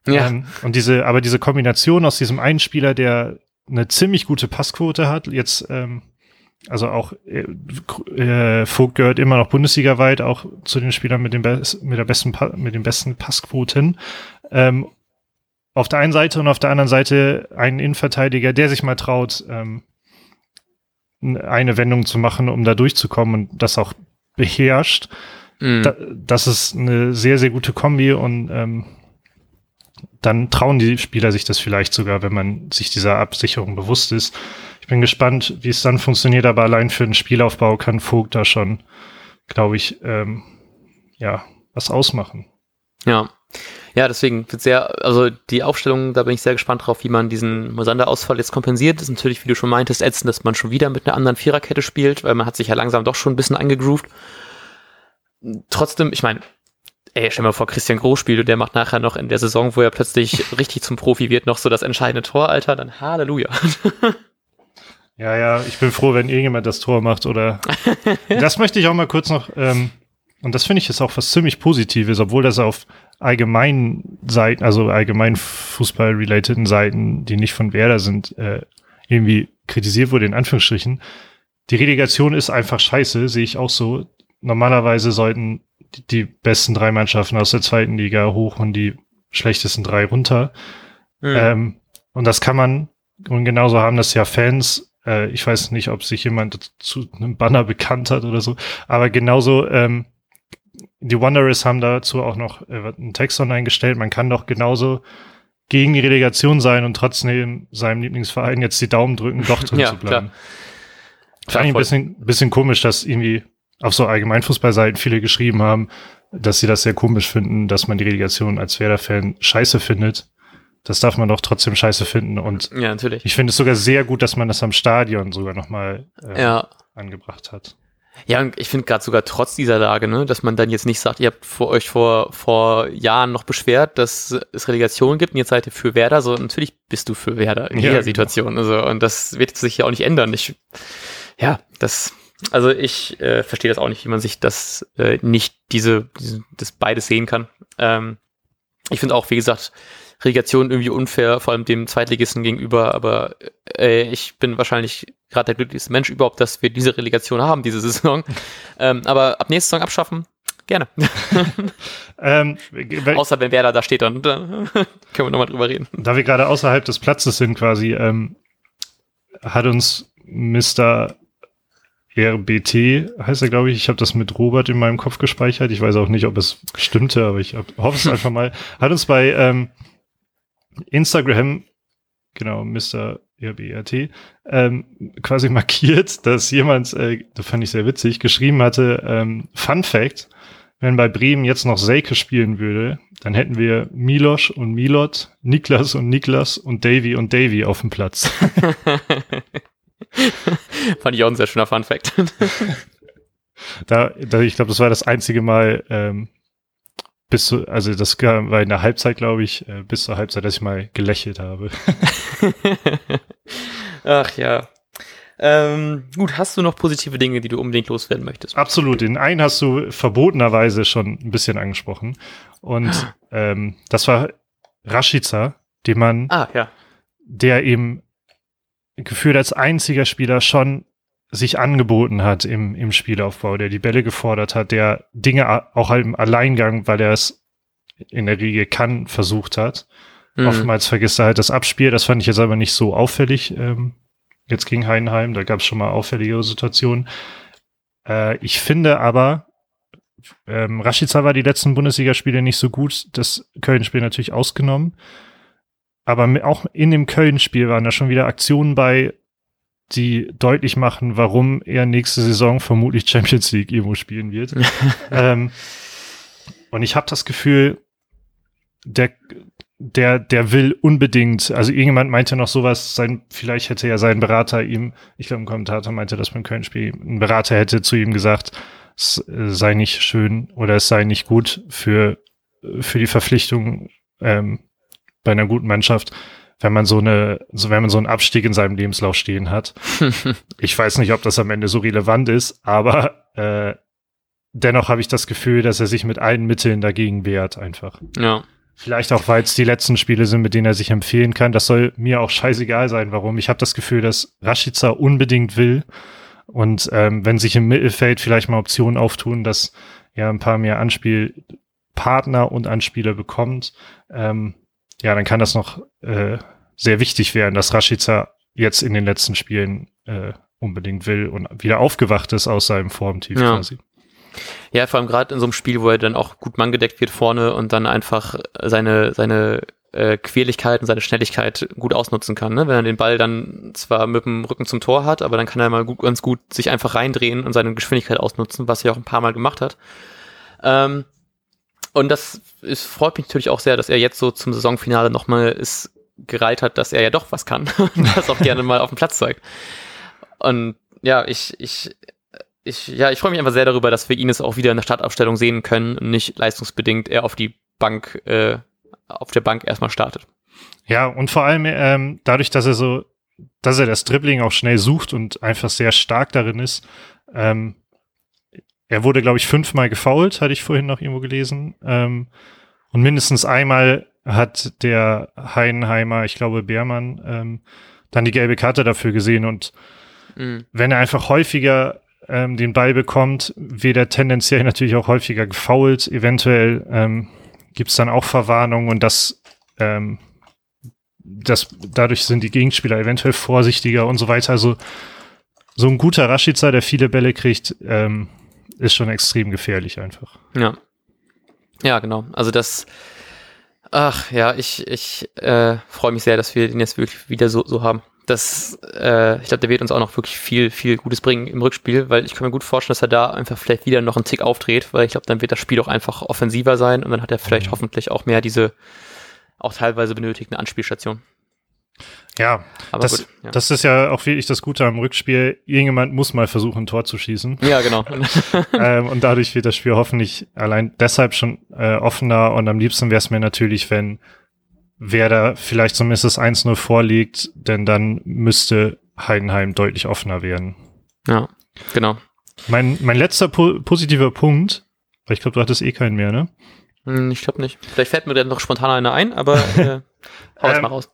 Ja.
Ähm, und diese, aber diese Kombination aus diesem einen Spieler, der eine ziemlich gute Passquote hat, jetzt, ähm, also auch äh, äh, Vogt gehört immer noch Bundesliga-weit, auch zu den Spielern mit, dem mit der besten Pa- mit den besten Passquoten. Ähm, auf der einen Seite und auf der anderen Seite einen Innenverteidiger, der sich mal traut, ähm, eine Wendung zu machen, um da durchzukommen und das auch beherrscht.
Hm.
Da, das ist eine sehr, sehr gute Kombi und ähm, dann trauen die Spieler sich das vielleicht sogar, wenn man sich dieser Absicherung bewusst ist. Ich bin gespannt, wie es dann funktioniert, aber allein für den Spielaufbau kann Vogt da schon, glaube ich, ähm, ja, was ausmachen.
Ja. Ja, deswegen wird sehr, also die Aufstellung, da bin ich sehr gespannt drauf, wie man diesen Mosander-Ausfall jetzt kompensiert. Ist natürlich, wie du schon meintest, ätzend, dass man schon wieder mit einer anderen Viererkette spielt, weil man hat sich ja langsam doch schon ein bisschen eingegroovt. Trotzdem, ich meine, ey, stell mal vor, Christian Groß spielt und der macht nachher noch in der Saison, wo er plötzlich richtig zum Profi wird, noch so das entscheidende Tor, Alter, dann Halleluja.
Ja, ja, ich bin froh, wenn irgendjemand das Tor macht oder. das möchte ich auch mal kurz noch, ähm, und das finde ich ist auch was ziemlich Positives, obwohl das auf allgemeinen Seiten, also allgemein Fußball-relateden Seiten, die nicht von Werder sind, äh, irgendwie kritisiert wurde, in Anführungsstrichen. Die Relegation ist einfach scheiße, sehe ich auch so. Normalerweise sollten die, die besten drei Mannschaften aus der zweiten Liga hoch und die schlechtesten drei runter.
Hm.
Ähm, und das kann man, und genauso haben das ja Fans, äh, ich weiß nicht, ob sich jemand zu einem Banner bekannt hat oder so, aber genauso, ähm, die Wanderers haben dazu auch noch äh, einen Text online gestellt, man kann doch genauso gegen die Relegation sein und trotzdem seinem Lieblingsverein jetzt die Daumen drücken, doch drin
Ja,
zu bleiben.
klar.
Fand ich ein bisschen, bisschen komisch, dass irgendwie auf so Allgemeinfußballseiten viele geschrieben haben, dass sie das sehr komisch finden, dass man die Relegation als Werder-Fan scheiße findet. Das darf man doch trotzdem scheiße finden. Und
Ja, natürlich.
ich finde es sogar sehr gut, dass man das am Stadion sogar nochmal äh,
Ja.
angebracht hat.
Ja, und ich finde gerade sogar trotz dieser Lage, ne, dass man dann jetzt nicht sagt, ihr habt vor euch vor, vor Jahren noch beschwert, dass es Relegation gibt und jetzt seid ihr für Werder, so natürlich bist du für Werder in
Ja,
jeder
genau.
Situation. Also, und das wird sich ja auch nicht ändern. Ich, ja, das, also ich äh, verstehe das auch nicht, wie man sich das äh, nicht diese, diese, das beides sehen kann. Ähm, ich finde auch, wie gesagt, Relegation irgendwie unfair, vor allem dem Zweitligisten gegenüber, aber äh, ich bin wahrscheinlich gerade der glücklichste Mensch überhaupt, dass wir diese Relegation haben, diese Saison. ähm, aber ab nächster Saison abschaffen, gerne.
Ähm,
Außer wenn Werder da steht, dann äh, können wir nochmal drüber reden.
da wir gerade außerhalb des Platzes sind quasi, ähm, hat uns Mr. RBT, heißt er, glaube ich, ich habe das mit Robert in meinem Kopf gespeichert. Ich weiß auch nicht, ob es stimmte, aber ich hoffe es einfach mal. Hat uns bei ähm, Instagram, genau, Mr. RBRT, ähm, quasi markiert, dass jemand, äh, das fand ich sehr witzig, geschrieben hatte, ähm, Fun Fact, wenn bei Bremen jetzt noch Selke spielen würde, dann hätten wir Milosch und Milot, Niklas und Niklas und Davy und Davy auf dem Platz.
Fand ich auch ein sehr schöner Fun-Fact.
Da, da ich glaube, das war das einzige Mal, ähm, bis zu, also das war in der Halbzeit, glaube ich, äh, bis zur Halbzeit, dass ich mal gelächelt habe.
Ach ja. Ähm, gut, hast du noch positive Dinge, die du unbedingt loswerden möchtest?
Absolut. Den einen hast du verbotenerweise schon ein bisschen angesprochen. Und ähm, das war Rashica, den man,
Ah, ja.
der eben gefühlt als einziger Spieler schon sich angeboten hat im, im Spielaufbau, der die Bälle gefordert hat, der Dinge auch halt im Alleingang, weil er es in der Regel kann, versucht hat.
Mhm.
Oftmals vergisst er halt das Abspiel. Das fand ich jetzt aber nicht so auffällig. Ähm, jetzt gegen Heidenheim, da gab es schon mal auffälligere Situationen. Äh, ich finde aber, ähm, Rashica war die letzten Bundesligaspiele nicht so gut. Das Köln-Spiel natürlich ausgenommen. Aber auch in dem Köln-Spiel waren da schon wieder Aktionen bei, die deutlich machen, warum er nächste Saison vermutlich Champions League irgendwo spielen wird. ähm, und ich habe das Gefühl, der, der, der will unbedingt, also irgendjemand meinte noch sowas, sein, vielleicht hätte ja sein Berater ihm, ich glaube, ein Kommentator meinte das beim Köln-Spiel, ein Berater hätte zu ihm gesagt, es äh, sei nicht schön oder es sei nicht gut für, für die Verpflichtung ähm, bei einer guten Mannschaft, wenn man so eine, so wenn man so einen Abstieg in seinem Lebenslauf stehen hat. Ich weiß nicht, ob das am Ende so relevant ist, aber äh, dennoch habe ich das Gefühl, dass er sich mit allen Mitteln dagegen wehrt, einfach.
ja.
Vielleicht auch, weil es die letzten Spiele sind, mit denen er sich empfehlen kann. Das soll mir auch scheißegal sein, warum. Ich habe das Gefühl, dass Rashica unbedingt will. Und ähm, wenn sich im Mittelfeld vielleicht mal Optionen auftun, dass er ein paar mehr Anspielpartner und Anspieler bekommt, ähm, ja, dann kann das noch äh, sehr wichtig werden, dass Rashica jetzt in den letzten Spielen äh, unbedingt will und wieder aufgewacht ist aus seinem Formtief
Ja.
quasi.
Ja, vor allem gerade in so einem Spiel, wo er dann auch gut manngedeckt wird vorne und dann einfach seine, seine äh, Quirligkeit und seine Schnelligkeit gut ausnutzen kann. Ne? Wenn er den Ball dann zwar mit dem Rücken zum Tor hat, aber dann kann er mal gut, ganz gut sich einfach reindrehen und seine Geschwindigkeit ausnutzen, was er auch ein paar Mal gemacht hat. Ähm, und das ist, freut mich natürlich auch sehr, dass er jetzt so zum Saisonfinale nochmal ist gereiht hat, dass er ja doch was kann und das auch gerne mal auf dem Platz zeigt. Und ja, ich, ich, ich, ja, ich freue mich einfach sehr darüber, dass wir ihn jetzt auch wieder in der Startaufstellung sehen können und nicht leistungsbedingt er auf die Bank, äh, auf der Bank erstmal startet.
Ja, und vor allem ähm, dadurch, dass er so, dass er das Dribbling auch schnell sucht und einfach sehr stark darin ist. Ähm, er wurde, glaube ich, fünfmal gefoult, hatte ich vorhin noch irgendwo gelesen. Ähm, und mindestens einmal hat der Heidenheimer, ich glaube Beermann, ähm, dann die gelbe Karte dafür gesehen. Und
Mhm.
wenn er einfach häufiger ähm, den Ball bekommt, wird er tendenziell natürlich auch häufiger gefoult. Eventuell ähm, gibt es dann auch Verwarnungen und das, ähm, das, dadurch sind die Gegenspieler eventuell vorsichtiger und so weiter. Also so ein guter Rashica, der viele Bälle kriegt, ähm, ist schon extrem gefährlich einfach.
Ja. Ja, genau. Also das, ach ja, ich, ich äh, freue mich sehr, dass wir den jetzt wirklich wieder so, so haben. Das, äh, ich glaube, der wird uns auch noch wirklich viel, viel Gutes bringen im Rückspiel, weil ich kann mir gut vorstellen, dass er da einfach vielleicht wieder noch einen Tick aufdreht, weil ich glaube, dann wird das Spiel auch einfach offensiver sein und dann hat er vielleicht
Mhm.
hoffentlich auch mehr diese auch teilweise benötigten Anspielstationen.
Ja, das,
gut. Ja.
das ist ja auch wirklich das Gute am Rückspiel. Irgendjemand muss mal versuchen, ein Tor zu schießen.
ja, genau.
ähm, und dadurch wird das Spiel hoffentlich allein deshalb schon äh, offener. Und am liebsten wäre es mir natürlich, wenn Werder vielleicht zumindest das 1-0 vorliegt, denn dann müsste Heidenheim deutlich offener werden.
ja, genau.
Mein, mein letzter po positiver Punkt, weil ich glaube, du hattest eh keinen mehr, ne?
Hm, Ich glaube nicht. Vielleicht fällt mir dann noch spontan einer ein, aber äh, hau es
Ähm,
mal raus.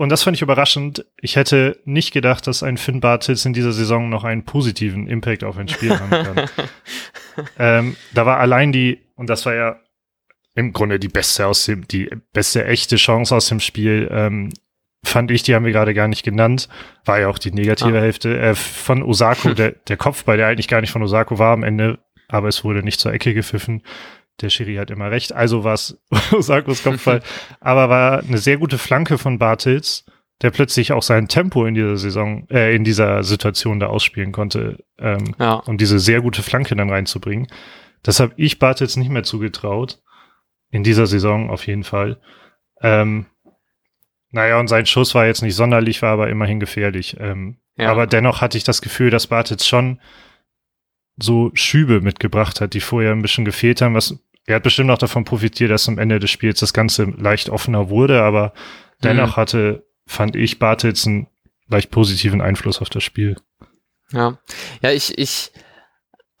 Und das fand ich überraschend. Ich hätte nicht gedacht, dass ein Finn Bartels in dieser Saison noch einen positiven Impact auf ein Spiel haben kann. ähm, da war allein die, und das war ja im Grunde die beste aus dem, die beste echte Chance aus dem Spiel, ähm, fand ich, die haben wir gerade gar nicht genannt, war ja auch die negative
Ah.
Hälfte äh, von Osako, der, der Kopfball, der eigentlich gar nicht von Osako war am Ende, aber es wurde nicht zur Ecke gepfiffen. Der Schiri hat immer recht, also war es Osakos Kopfball, aber war eine sehr gute Flanke von Bartels, der plötzlich auch sein Tempo in dieser Saison, äh, in dieser Situation da ausspielen konnte. Ähm,
Ja,
um diese sehr gute Flanke dann reinzubringen. Das habe ich Bartels nicht mehr zugetraut. In dieser Saison auf jeden Fall. Ähm, naja, und sein Schuss war jetzt nicht sonderlich, war aber immerhin gefährlich. Ähm,
Ja.
Aber dennoch hatte ich das Gefühl, dass Bartels schon so Schübe mitgebracht hat, die vorher ein bisschen gefehlt haben. Was, er hat bestimmt auch davon profitiert, dass am Ende des Spiels das Ganze leicht offener wurde, aber dennoch hatte, fand ich, Bartels einen leicht positiven Einfluss auf das Spiel.
Ja, ja, ich, ich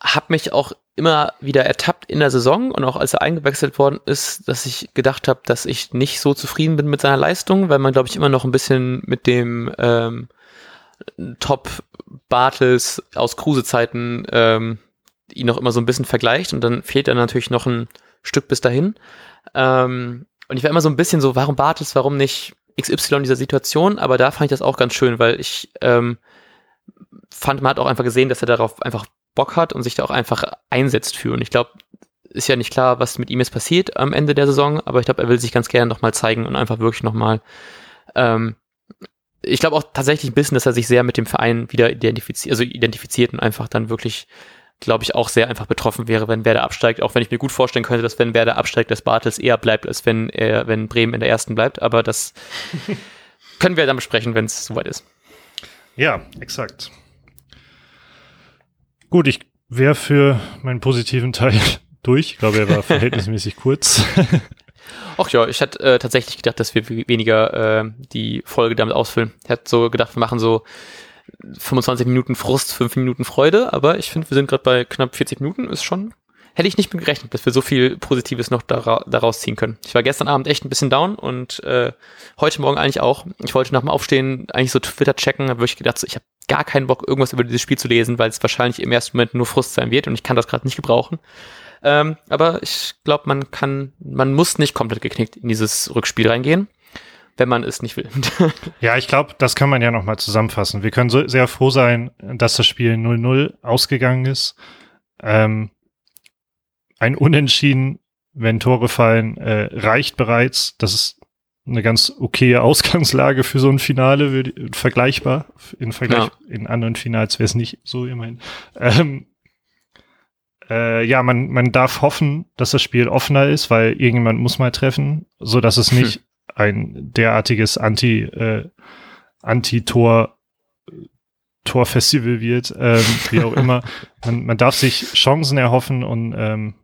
habe mich auch immer wieder ertappt in der Saison und auch als er eingewechselt worden ist, dass ich gedacht habe, dass ich nicht so zufrieden bin mit seiner Leistung, weil man, glaube ich, immer noch ein bisschen mit dem ähm, Top Bartels aus Kruse-Zeiten ähm, ihn noch immer so ein bisschen vergleicht und dann fehlt dann natürlich noch ein Stück bis dahin. Ähm, und ich war immer so ein bisschen so, warum Bartels, warum nicht XY in dieser Situation? Aber da fand ich das auch ganz schön, weil ich ähm, fand, man hat auch einfach gesehen, dass er darauf einfach Bock hat und sich da auch einfach einsetzt für. Und ich glaube, ist ja nicht klar, was mit ihm jetzt passiert am Ende der Saison, aber ich glaube, er will sich ganz gerne nochmal zeigen und einfach wirklich nochmal, ähm, ich glaube auch tatsächlich ein bisschen, dass er sich sehr mit dem Verein wieder identifiziert, also identifiziert und einfach dann wirklich, glaube ich, auch sehr einfach betroffen wäre, wenn Werder absteigt, auch wenn ich mir gut vorstellen könnte, dass wenn Werder absteigt, dass Bartels eher bleibt, als wenn er, wenn Bremen in der ersten bleibt, aber das können wir dann besprechen, wenn es soweit ist.
Ja, exakt. Gut, ich wäre für meinen positiven Teil durch. Ich glaube, er war verhältnismäßig kurz.
Ach ja, ich hätte äh, tatsächlich gedacht, dass wir we- weniger äh, die Folge damit ausfüllen. Ich hätte so gedacht, wir machen so 25 Minuten Frust, 5 Minuten Freude, aber ich finde, wir sind gerade bei knapp 40 Minuten, ist schon, hätte ich nicht mit gerechnet, dass wir so viel Positives noch dara daraus ziehen können. Ich war gestern Abend echt ein bisschen down und äh, heute Morgen eigentlich auch. Ich wollte nach dem Aufstehen eigentlich so Twitter checken, habe wirklich gedacht, so, ich habe gar keinen Bock, irgendwas über dieses Spiel zu lesen, weil es wahrscheinlich im ersten Moment nur Frust sein wird und ich kann das gerade nicht gebrauchen. Ähm, aber ich glaube, man kann, man muss nicht komplett geknickt in dieses Rückspiel reingehen, wenn man es nicht will.
ja, ich glaube, das kann man ja nochmal zusammenfassen. Wir können so sehr froh sein, dass das Spiel 0-0 ausgegangen ist. Ähm, ein Unentschieden, wenn Tore fallen, äh, reicht bereits. Das ist eine ganz okaye Ausgangslage für so ein Finale, würd- vergleichbar. In Vergleich in anderen Finals wäre es nicht so immerhin. Ähm, äh, ja, man, man darf hoffen, dass das Spiel offener ist, weil irgendjemand muss mal treffen, so dass es nicht ein derartiges Anti, äh, Anti-Tor Torfestival wird, ähm, wie auch immer. Man, man darf sich Chancen erhoffen und ähm,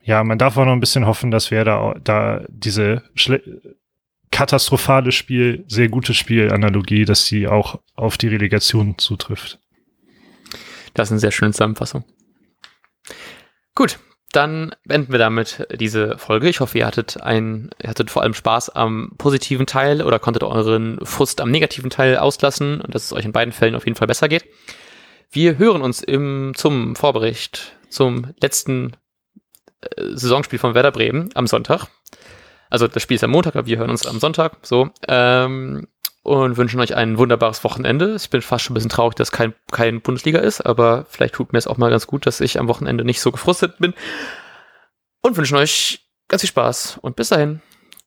ja, man darf auch noch ein bisschen hoffen, dass wir da, da diese katastrophale Spiel, sehr gute Spielanalogie, dass sie auch auf die Relegation zutrifft.
Das ist eine sehr schöne Zusammenfassung. Gut, dann beenden wir damit diese Folge. Ich hoffe, ihr hattet ein, ihr hattet vor allem Spaß am positiven Teil oder konntet euren Frust am negativen Teil auslassen und dass es euch in beiden Fällen auf jeden Fall besser geht. Wir hören uns im, zum Vorbericht zum letzten äh, Saisonspiel von Werder Bremen am Sonntag. Also das Spiel ist am Montag, aber wir hören uns am Sonntag. So. Ähm, und wünschen euch ein wunderbares Wochenende. Ich bin fast schon ein bisschen traurig, dass kein, kein Bundesliga ist, aber vielleicht tut mir es auch mal ganz gut, dass ich am Wochenende nicht so gefrustet bin. Und wünschen euch ganz viel Spaß und bis dahin.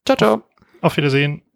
Ciao, ciao.
Auf Wiedersehen.